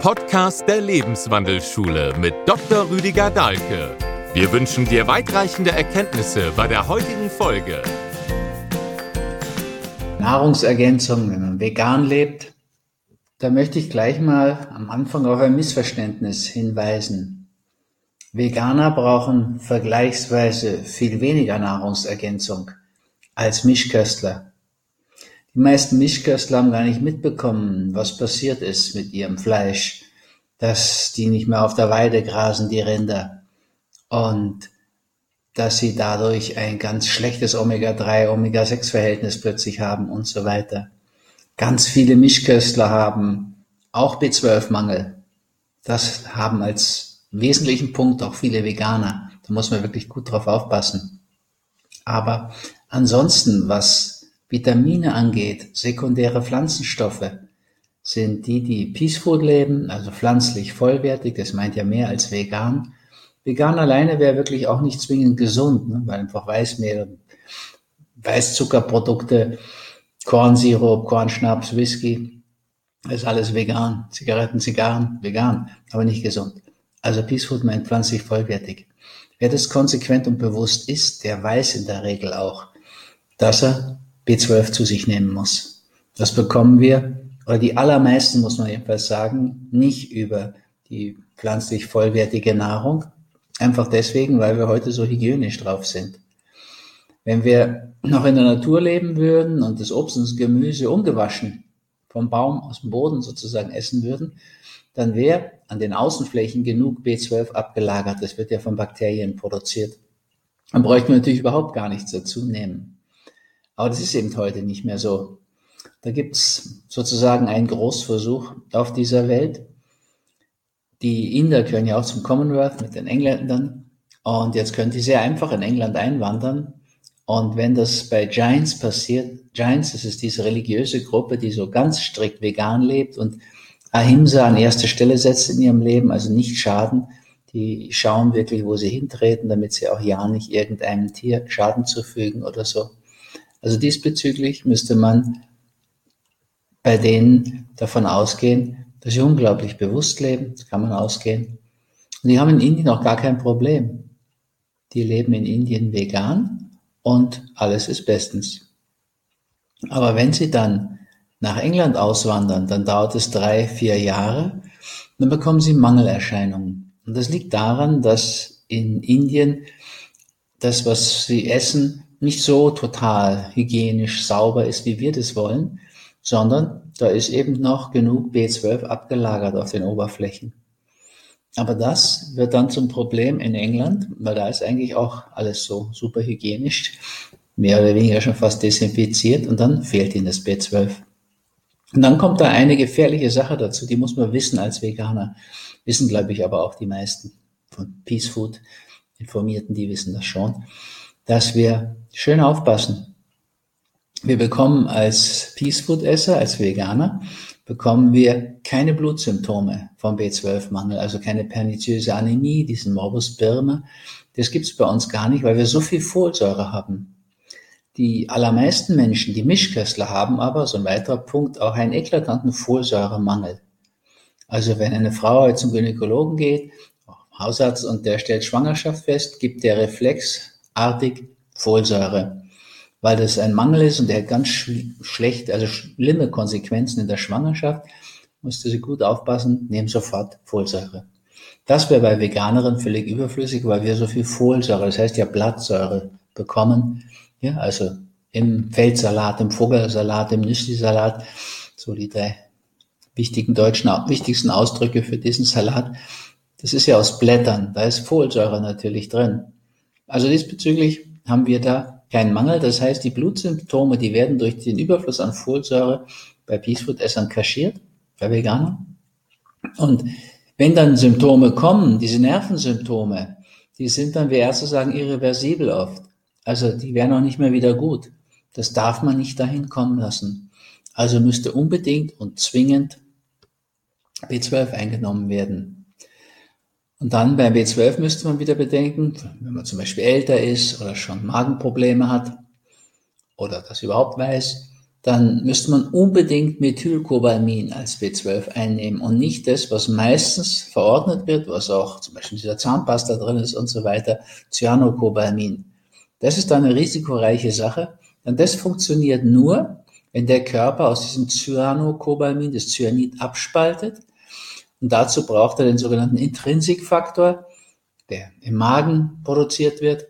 Podcast der Lebenswandelschule mit Dr. Rüdiger Dahlke. Wir wünschen dir weitreichende Erkenntnisse bei der heutigen Folge. Nahrungsergänzung, wenn man vegan lebt, da möchte ich gleich mal am Anfang auf ein Missverständnis hinweisen. Veganer brauchen vergleichsweise viel weniger Nahrungsergänzung als Mischköstler. Die meisten Mischköstler haben gar nicht mitbekommen, was passiert ist mit ihrem Fleisch, dass die nicht mehr auf der Weide grasen, die Rinder, und dass sie dadurch ein ganz schlechtes Omega-3, Omega-6-Verhältnis plötzlich haben und so weiter. Ganz viele Mischköstler haben auch B12-Mangel. Das haben als wesentlichen Punkt auch viele Veganer. Da muss man wirklich gut drauf aufpassen. Aber ansonsten, was Vitamine angeht, sekundäre Pflanzenstoffe, sind die, die Peace Food leben, also pflanzlich vollwertig, das meint ja mehr als vegan. Vegan alleine wäre wirklich auch nicht zwingend gesund, ne, weil einfach Weißmehl, Weißzuckerprodukte, Kornsirup, Kornschnaps, Whisky, ist alles vegan. Zigaretten, Zigarren, vegan, aber nicht gesund. Also Peace Food meint pflanzlich vollwertig. Wer das konsequent und bewusst isst, der weiß in der Regel auch, dass er B12 zu sich nehmen muss. Das bekommen wir, oder die allermeisten, muss man jedenfalls sagen, nicht über die pflanzlich vollwertige Nahrung. Einfach deswegen, weil wir heute so hygienisch drauf sind. Wenn wir noch in der Natur leben würden und das Obst und das Gemüse ungewaschen vom Baum aus dem Boden sozusagen essen würden, dann wäre an den Außenflächen genug B12 abgelagert. Das wird ja von Bakterien produziert. Dann bräuchten wir natürlich überhaupt gar nichts dazu nehmen. Aber das ist eben heute nicht mehr so. Da gibt's sozusagen einen Großversuch auf dieser Welt. Die Inder gehören ja auch zum Commonwealth mit den Engländern. Und jetzt können die sehr einfach in England einwandern. Und wenn das bei Giants passiert, Giants, das ist diese religiöse Gruppe, die so ganz strikt vegan lebt und Ahimsa an erste Stelle setzt in ihrem Leben, also nicht schaden. Die schauen wirklich, wo sie hintreten, damit sie auch ja nicht irgendeinem Tier Schaden zufügen oder so. Also diesbezüglich müsste man bei denen davon ausgehen, dass sie unglaublich bewusst leben, das kann man ausgehen. Und die haben in Indien auch gar kein Problem. Die leben in Indien vegan und alles ist bestens. Aber wenn sie dann nach England auswandern, dann dauert es drei, vier Jahre, dann bekommen sie Mangelerscheinungen. Und das liegt daran, dass in Indien das, was sie essen, nicht so total hygienisch sauber ist, wie wir das wollen, sondern da ist eben noch genug B12 abgelagert auf den Oberflächen. Aber das wird dann zum Problem in England, weil da ist eigentlich auch alles so super hygienisch, mehr oder weniger schon fast desinfiziert und dann fehlt ihnen das B12. Und dann kommt da eine gefährliche Sache dazu, die muss man wissen als Veganer. Wissen, glaube ich, aber auch die meisten von Peace Food Informierten, die wissen das schon dass wir schön aufpassen. Wir bekommen als Peace Food Esser, als Veganer, bekommen wir keine Blutsymptome vom B12-Mangel, also keine perniziöse Anämie, diesen Morbus Birme. Das gibt's bei uns gar nicht, weil wir so viel Folsäure haben. Die allermeisten Menschen, die Mischköstler haben aber, so ein weiterer Punkt, auch einen eklatanten Folsäuremangel. Also wenn eine Frau zum Gynäkologen geht, Hausarzt, und der stellt Schwangerschaft fest, gibt der Reflex artig Folsäure, weil das ein Mangel ist und der hat ganz sch schlecht, also schlimme Konsequenzen in der Schwangerschaft. Musste sie gut aufpassen, nehmen sofort Folsäure. Das wäre bei Veganerinnen völlig überflüssig, weil wir so viel Folsäure, das heißt ja Blattsäure bekommen. Ja, also im Feldsalat, im Vogelsalat, im Nüsli-Salat, so die drei wichtigen deutschen, wichtigsten Ausdrücke für diesen Salat. Das ist ja aus Blättern, da ist Folsäure natürlich drin. Also diesbezüglich haben wir da keinen Mangel. Das heißt, die Blutsymptome, die werden durch den Überfluss an Folsäure bei Peacefood-Essern kaschiert, bei Veganern. Und wenn dann Symptome kommen, diese Nervensymptome, die sind dann, wie Ärzte sagen, irreversibel oft. Also die werden auch nicht mehr wieder gut. Das darf man nicht dahin kommen lassen. Also müsste unbedingt und zwingend B12 eingenommen werden. Und dann beim B12 müsste man wieder bedenken, wenn man zum Beispiel älter ist oder schon Magenprobleme hat oder das überhaupt weiß, dann müsste man unbedingt Methylcobalamin als B12 einnehmen und nicht das, was meistens verordnet wird, was auch zum Beispiel in dieser Zahnpasta drin ist und so weiter, Cyanocobalamin. Das ist dann eine risikoreiche Sache, denn das funktioniert nur, wenn der Körper aus diesem Cyanocobalamin das Cyanid abspaltet. Und dazu braucht er den sogenannten Intrinsikfaktor, der im Magen produziert wird.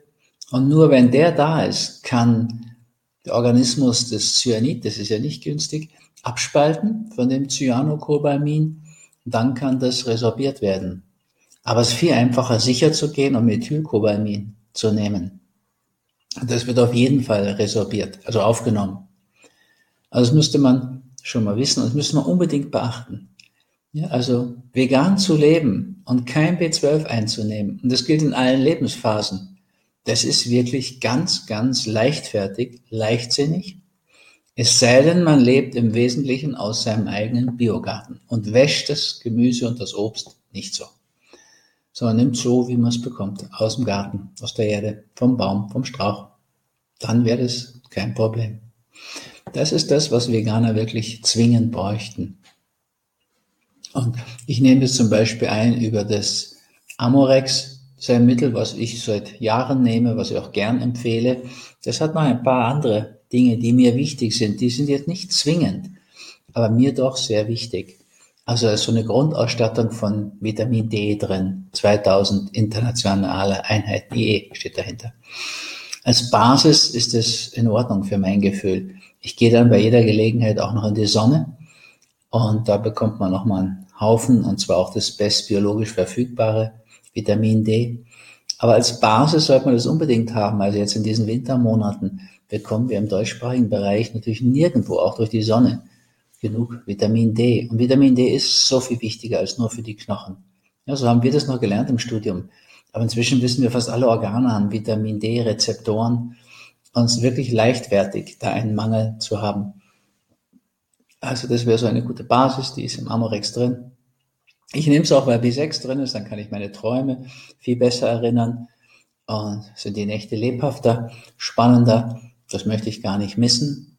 Und nur wenn der da ist, kann der Organismus das Cyanid, das ist ja nicht günstig, abspalten von dem Cyanocobalamin. Dann kann das resorbiert werden. Aber es ist viel einfacher, sicher zu gehen und Methylcobalamin zu nehmen. Das wird auf jeden Fall resorbiert, also aufgenommen. Also das müsste man schon mal wissen und das müsste man unbedingt beachten. Ja, also vegan zu leben und kein B12 einzunehmen. Und das gilt in allen Lebensphasen. Das ist wirklich ganz, ganz leichtfertig, leichtsinnig. Es sei denn, man lebt im Wesentlichen aus seinem eigenen Biogarten und wäscht das Gemüse und das Obst nicht so. Sondern nimmt so, wie man es bekommt, aus dem Garten, aus der Erde, vom Baum, vom Strauch. Dann wäre das kein Problem. Das ist das, was Veganer wirklich zwingend bräuchten. Und ich nehme es zum Beispiel ein über das Amorex, das ist ein Mittel, was ich seit Jahren nehme, was ich auch gern empfehle. Das hat noch ein paar andere Dinge, die mir wichtig sind. Die sind jetzt nicht zwingend, aber mir doch sehr wichtig. Also so eine Grundausstattung von Vitamin D drin, 2000 internationale Einheiten IE steht dahinter. Als Basis ist es in Ordnung für mein Gefühl. Ich gehe dann bei jeder Gelegenheit auch noch in die Sonne und da bekommt man nochmal einen Haufen und zwar auch das bestbiologisch verfügbare Vitamin D. Aber als Basis sollte man das unbedingt haben. Also jetzt in diesen Wintermonaten bekommen wir im deutschsprachigen Bereich natürlich nirgendwo, auch durch die Sonne, genug Vitamin D. Und Vitamin D ist so viel wichtiger als nur für die Knochen. Ja, so haben wir das noch gelernt im Studium. Aber inzwischen wissen wir, fast alle Organe haben Vitamin D-Rezeptoren. Und es ist wirklich leichtfertig, da einen Mangel zu haben. Also das wäre so eine gute Basis, die ist im Amorex drin. Ich nehme es auch, weil B6 drin ist, dann kann ich meine Träume viel besser erinnern und sind die Nächte lebhafter, spannender. Das möchte ich gar nicht missen.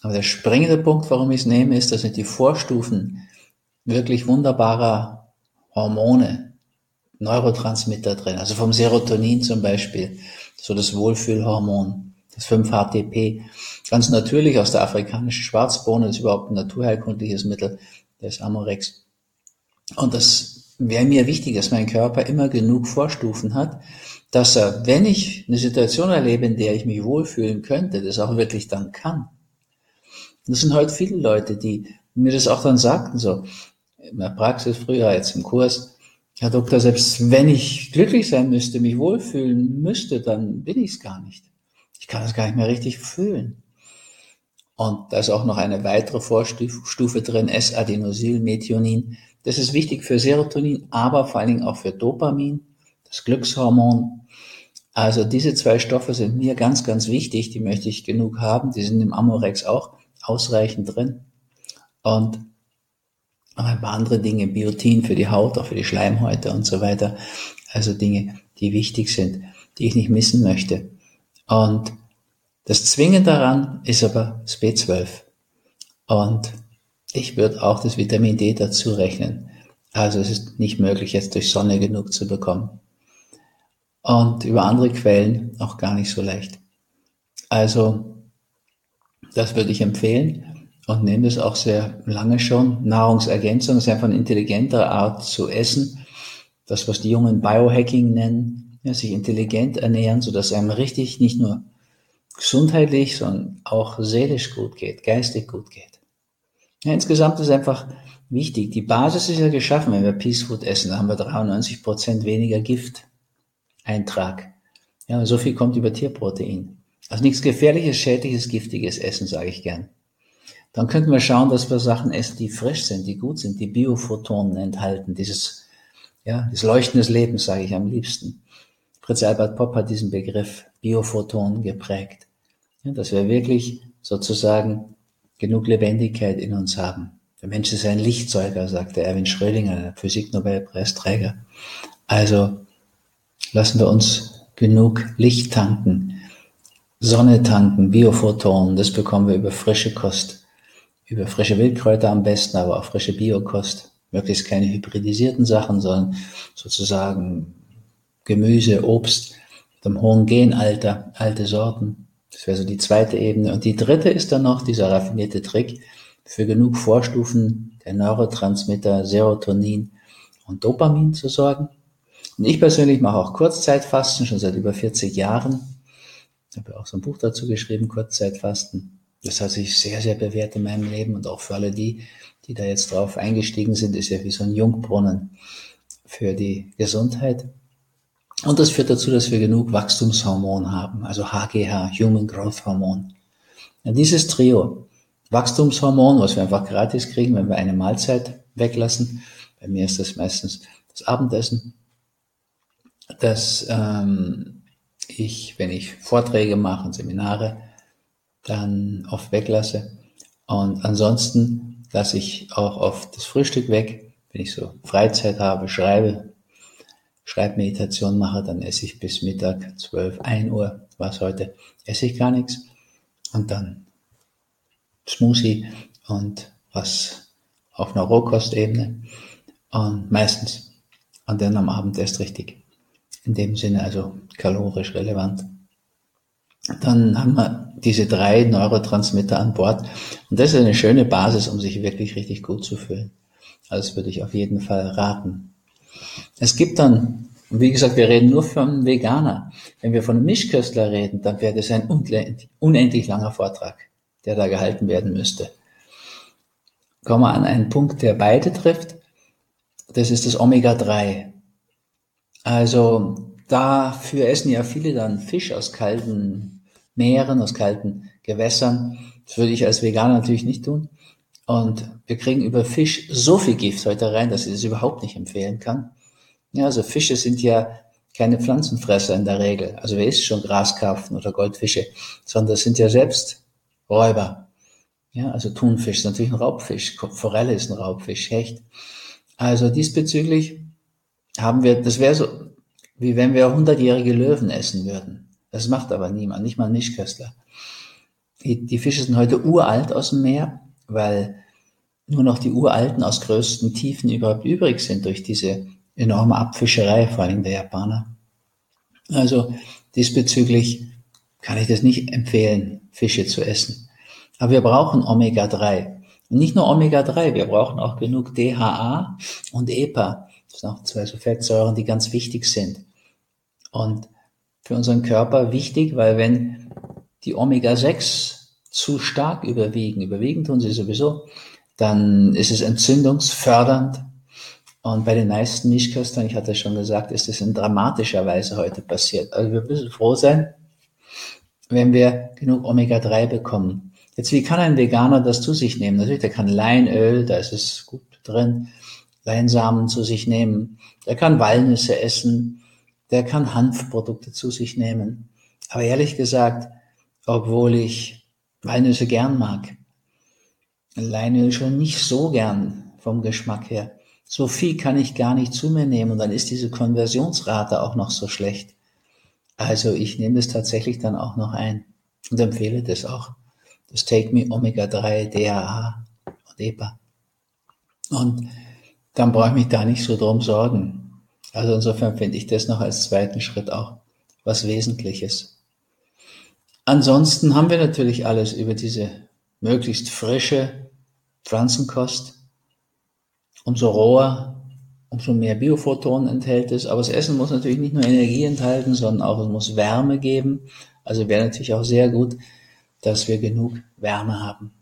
Aber der springende Punkt, warum ich es nehme, ist, dass sind die Vorstufen wirklich wunderbarer Hormone, Neurotransmitter drin. Also vom Serotonin zum Beispiel, so das Wohlfühlhormon, das 5-HTP. Ganz natürlich aus der afrikanischen Schwarzbohne, das ist überhaupt ein naturheilkundliches Mittel, das Amorex. Und das wäre mir wichtig, dass mein Körper immer genug Vorstufen hat, dass er, wenn ich eine Situation erlebe, in der ich mich wohlfühlen könnte, das auch wirklich dann kann. das sind heute viele Leute, die mir das auch dann sagten, so in der Praxis früher, jetzt im Kurs, Herr Doktor, selbst wenn ich glücklich sein müsste, mich wohlfühlen müsste, dann bin ich es gar nicht. Ich kann es gar nicht mehr richtig fühlen. Und da ist auch noch eine weitere Vorstufe drin, S-Adenosylmethionin. Das ist wichtig für Serotonin, aber vor allen Dingen auch für Dopamin, das Glückshormon. Also diese zwei Stoffe sind mir ganz, ganz wichtig. Die möchte ich genug haben. Die sind im Amorex auch ausreichend drin. Und ein paar andere Dinge, Biotin für die Haut, auch für die Schleimhäute und so weiter. Also Dinge, die wichtig sind, die ich nicht missen möchte. Und das Zwingende daran ist aber das B12. Und ich würde auch das Vitamin D dazu rechnen. Also es ist nicht möglich, jetzt durch Sonne genug zu bekommen. Und über andere Quellen auch gar nicht so leicht. Also das würde ich empfehlen und nehme es auch sehr lange schon. Nahrungsergänzung ist einfach eine intelligentere Art zu essen. Das, was die Jungen Biohacking nennen, ja, sich intelligent ernähren, sodass einem richtig nicht nur gesundheitlich, sondern auch seelisch gut geht, geistig gut geht. Ja, insgesamt ist einfach wichtig. Die Basis ist ja geschaffen, wenn wir Peace Food essen, da haben wir 93 Prozent weniger Gifteintrag. Ja, so viel kommt über Tierprotein. Also nichts gefährliches, schädliches, giftiges Essen, sage ich gern. Dann könnten wir schauen, dass wir Sachen essen, die frisch sind, die gut sind, die Biophotonen enthalten, dieses, ja, das Leuchten des Lebens, sage ich am liebsten. Fritz Albert Popp hat diesen Begriff Biophotonen geprägt. Ja, dass wir wirklich sozusagen genug Lebendigkeit in uns haben. Der Mensch ist ein Lichtzeuger, sagte Erwin Schrödinger, der Physiknobelpreisträger. Also lassen wir uns genug Licht tanken. Sonne tanken, Biophotonen, das bekommen wir über frische Kost, über frische Wildkräuter am besten, aber auch frische Biokost. Möglichst keine hybridisierten Sachen, sondern sozusagen Gemüse, Obst einem hohen Genalter, alte Sorten. Das wäre so die zweite Ebene. Und die dritte ist dann noch dieser raffinierte Trick, für genug Vorstufen der Neurotransmitter Serotonin und Dopamin zu sorgen. Und ich persönlich mache auch Kurzzeitfasten schon seit über 40 Jahren. Ich habe auch so ein Buch dazu geschrieben, Kurzzeitfasten. Das hat sich sehr, sehr bewährt in meinem Leben und auch für alle die, die da jetzt drauf eingestiegen sind, ist ja wie so ein Jungbrunnen für die Gesundheit. Und das führt dazu, dass wir genug Wachstumshormon haben, also HGH, Human Growth Hormone. Ja, dieses Trio, Wachstumshormon, was wir einfach gratis kriegen, wenn wir eine Mahlzeit weglassen, bei mir ist das meistens das Abendessen, dass ähm, ich, wenn ich Vorträge mache und Seminare, dann oft weglasse. Und ansonsten lasse ich auch oft das Frühstück weg, wenn ich so Freizeit habe, schreibe, Schreibmeditation mache, dann esse ich bis Mittag, 12, 1 Uhr, was heute, esse ich gar nichts. Und dann Smoothie und was auf einer Rohkostebene. Und meistens. Und dann am Abend erst richtig. In dem Sinne also kalorisch relevant. Dann haben wir diese drei Neurotransmitter an Bord. Und das ist eine schöne Basis, um sich wirklich richtig gut zu fühlen. Also das würde ich auf jeden Fall raten. Es gibt dann, wie gesagt, wir reden nur von Veganer. Wenn wir von einem Mischköstler reden, dann wäre das ein unendlich langer Vortrag, der da gehalten werden müsste. Kommen wir an einen Punkt, der beide trifft. Das ist das Omega-3. Also dafür essen ja viele dann Fisch aus kalten Meeren, aus kalten Gewässern. Das würde ich als Veganer natürlich nicht tun. Und wir kriegen über Fisch so viel Gift heute rein, dass ich das überhaupt nicht empfehlen kann. Ja, also Fische sind ja keine Pflanzenfresser in der Regel. Also wer isst schon Graskarpfen oder Goldfische, sondern das sind ja selbst Räuber. Ja, also Thunfisch ist natürlich ein Raubfisch, Forelle ist ein Raubfisch, Hecht. Also diesbezüglich haben wir, das wäre so, wie wenn wir hundertjährige Löwen essen würden. Das macht aber niemand, nicht mal ein Mischköstler. Die, die Fische sind heute uralt aus dem Meer, weil nur noch die Uralten aus größten Tiefen überhaupt übrig sind durch diese enorme Abfischerei, vor allem der Japaner. Also diesbezüglich kann ich das nicht empfehlen, Fische zu essen. Aber wir brauchen Omega-3. Und nicht nur Omega-3, wir brauchen auch genug DHA und EPA. Das sind auch zwei so Fettsäuren, die ganz wichtig sind. Und für unseren Körper wichtig, weil wenn die Omega-6 zu stark überwiegen, überwiegen tun sie sowieso, dann ist es entzündungsfördernd. Und bei den meisten Mischköstern, ich hatte schon gesagt, ist es in dramatischer Weise heute passiert. Also wir müssen froh sein, wenn wir genug Omega-3 bekommen. Jetzt, wie kann ein Veganer das zu sich nehmen? Natürlich, der kann Leinöl, da ist es gut drin, Leinsamen zu sich nehmen. Der kann Walnüsse essen. Der kann Hanfprodukte zu sich nehmen. Aber ehrlich gesagt, obwohl ich Walnüsse gern mag. Leinöl schon nicht so gern vom Geschmack her. So viel kann ich gar nicht zu mir nehmen und dann ist diese Konversionsrate auch noch so schlecht. Also ich nehme das tatsächlich dann auch noch ein und empfehle das auch. Das Take Me Omega 3, DHA und EPA. Und dann brauche ich mich da nicht so drum sorgen. Also insofern finde ich das noch als zweiten Schritt auch was Wesentliches. Ansonsten haben wir natürlich alles über diese möglichst frische Pflanzenkost. Umso roher, umso mehr Biophotonen enthält es. Aber das Essen muss natürlich nicht nur Energie enthalten, sondern auch es muss Wärme geben. Also wäre natürlich auch sehr gut, dass wir genug Wärme haben.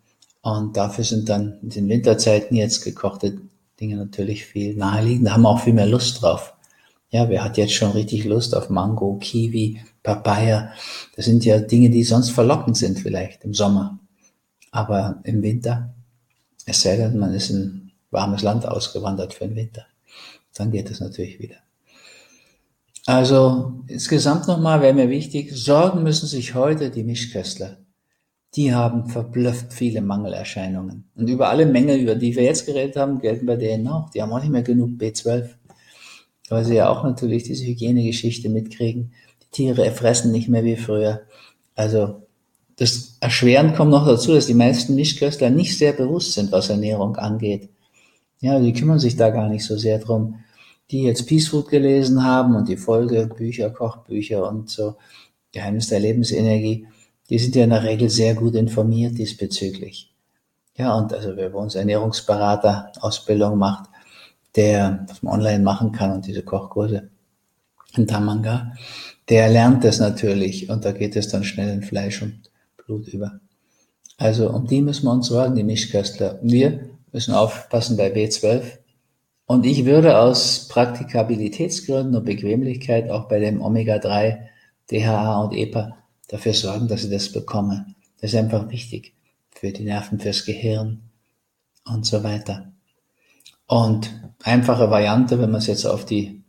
Und dafür sind dann in den Winterzeiten jetzt gekochte Dinge natürlich viel naheliegend. Da haben wir auch viel mehr Lust drauf. Ja, wer hat jetzt schon richtig Lust auf Mango, Kiwi, Papaya? Das sind ja Dinge, die sonst verlockend sind vielleicht im Sommer. Aber im Winter, es sei denn, man ist in warmes Land ausgewandert für den Winter, dann geht es natürlich wieder. Also insgesamt nochmal wäre mir wichtig, sorgen müssen sich heute die Mischköstler. Die haben verblüfft viele Mangelerscheinungen. Und über alle Mängel, über die wir jetzt geredet haben, gelten bei denen auch. Die haben auch nicht mehr genug B12 weil sie ja auch natürlich diese Hygienegeschichte mitkriegen. Die Tiere fressen nicht mehr wie früher. Also das erschwerend kommt noch dazu, dass die meisten Mischköstler nicht sehr bewusst sind, was Ernährung angeht. Ja, die kümmern sich da gar nicht so sehr drum. Die jetzt Peace Food gelesen haben und die Folgebücher, Kochbücher und so, Geheimnis der Lebensenergie, die sind ja in der Regel sehr gut informiert diesbezüglich. Ja, und also wer bei uns Ernährungsberater Ausbildung macht, der, was man online machen kann und diese Kochkurse in Tamanga, der lernt das natürlich und da geht es dann schnell in Fleisch und Blut über. Also um die müssen wir uns sorgen, die Mischköstler. Wir müssen aufpassen bei B12. Und ich würde aus Praktikabilitätsgründen und Bequemlichkeit auch bei dem Omega-3, DHA und EPA dafür sorgen, dass sie das bekommen. Das ist einfach wichtig für die Nerven, fürs Gehirn und so weiter. Und einfache Variante, wenn man es jetzt auf die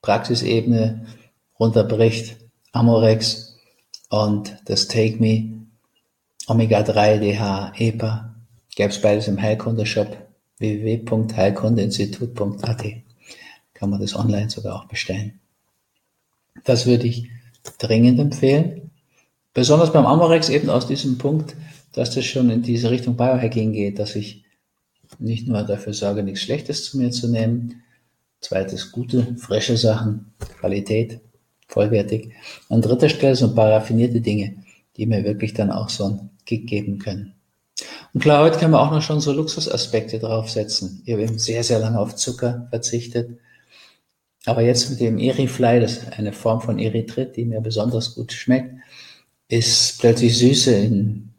Praxisebene runterbricht, Amorex und das Take Me, Omega-3, DHA, EPA, gäbe es beides im Heilkunde-Shop www.heilkundeinstitut.at. Kann man das online sogar auch bestellen. Das würde ich dringend empfehlen. Besonders beim Amorex eben aus diesem Punkt, dass das schon in diese Richtung Biohacking geht, dass ich nicht nur dafür sorge, nichts Schlechtes zu mir zu nehmen. Zweites, gute, frische Sachen, Qualität, vollwertig. An dritter Stelle so ein paar raffinierte Dinge, die mir wirklich dann auch so einen Kick geben können. Und klar, heute können wir auch noch schon so Luxusaspekte draufsetzen. Ich habe eben sehr, sehr lange auf Zucker verzichtet. Aber jetzt mit dem Erifly, das ist eine Form von Erythrit, die mir besonders gut schmeckt, ist plötzlich Süße in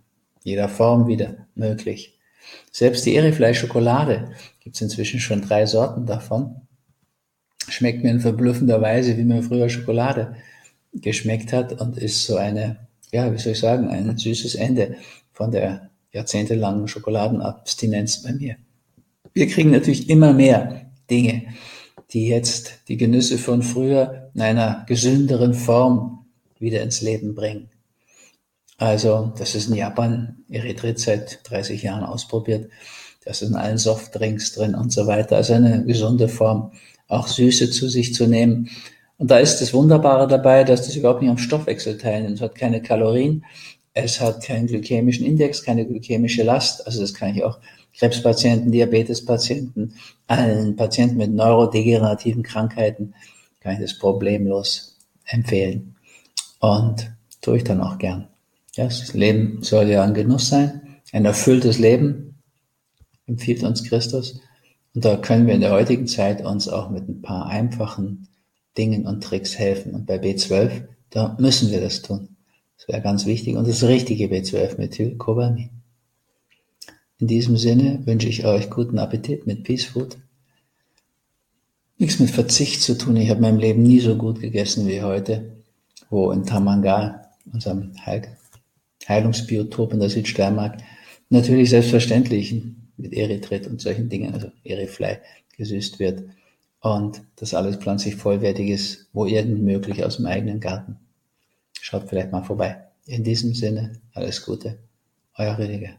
jeder Form wieder möglich. Selbst die Erifly-Schokolade gibt es inzwischen schon drei Sorten davon. Schmeckt mir in verblüffender Weise, wie mir früher Schokolade geschmeckt hat und ist so eine, ja, wie soll ich sagen, ein süßes Ende von der jahrzehntelangen Schokoladenabstinenz bei mir. Wir kriegen natürlich immer mehr Dinge, die jetzt die Genüsse von früher in einer gesünderen Form wieder ins Leben bringen. Also, das ist in Japan Erythrit seit 30 Jahren ausprobiert. Das ist in allen Softdrinks drin und so weiter. Also eine gesunde Form, auch Süße zu sich zu nehmen. Und da ist das Wunderbare dabei, dass das überhaupt nicht am Stoffwechsel teilnimmt. Es hat keine Kalorien, es hat keinen glykämischen Index, keine glykämische Last. Also das kann ich auch Krebspatienten, Diabetespatienten, allen Patienten mit neurodegenerativen Krankheiten kann ich das problemlos empfehlen. Und tue ich dann auch gern. Das Leben soll ja ein Genuss sein, ein erfülltes Leben, empfiehlt uns Christus. Und da können wir in der heutigen Zeit uns auch mit ein paar einfachen Dingen und Tricks helfen. Und bei B12, da müssen wir das tun. Das wäre ganz wichtig. Und das richtige B12-Methylcobalamin. In diesem Sinne wünsche ich euch guten Appetit mit Peace Food. Nichts mit Verzicht zu tun. Ich habe in meinem Leben nie so gut gegessen wie heute, wo in Tamangal, unserem Heil Heilungsbiotop in der Südsteiermark, natürlich selbstverständlich mit Erythrit und solchen Dingen, also Erifly, gesüßt wird. Und das alles pflanzlich vollwertig ist, wo irgend möglich aus dem eigenen Garten. Schaut vielleicht mal vorbei. In diesem Sinne, alles Gute. Euer Rüdiger.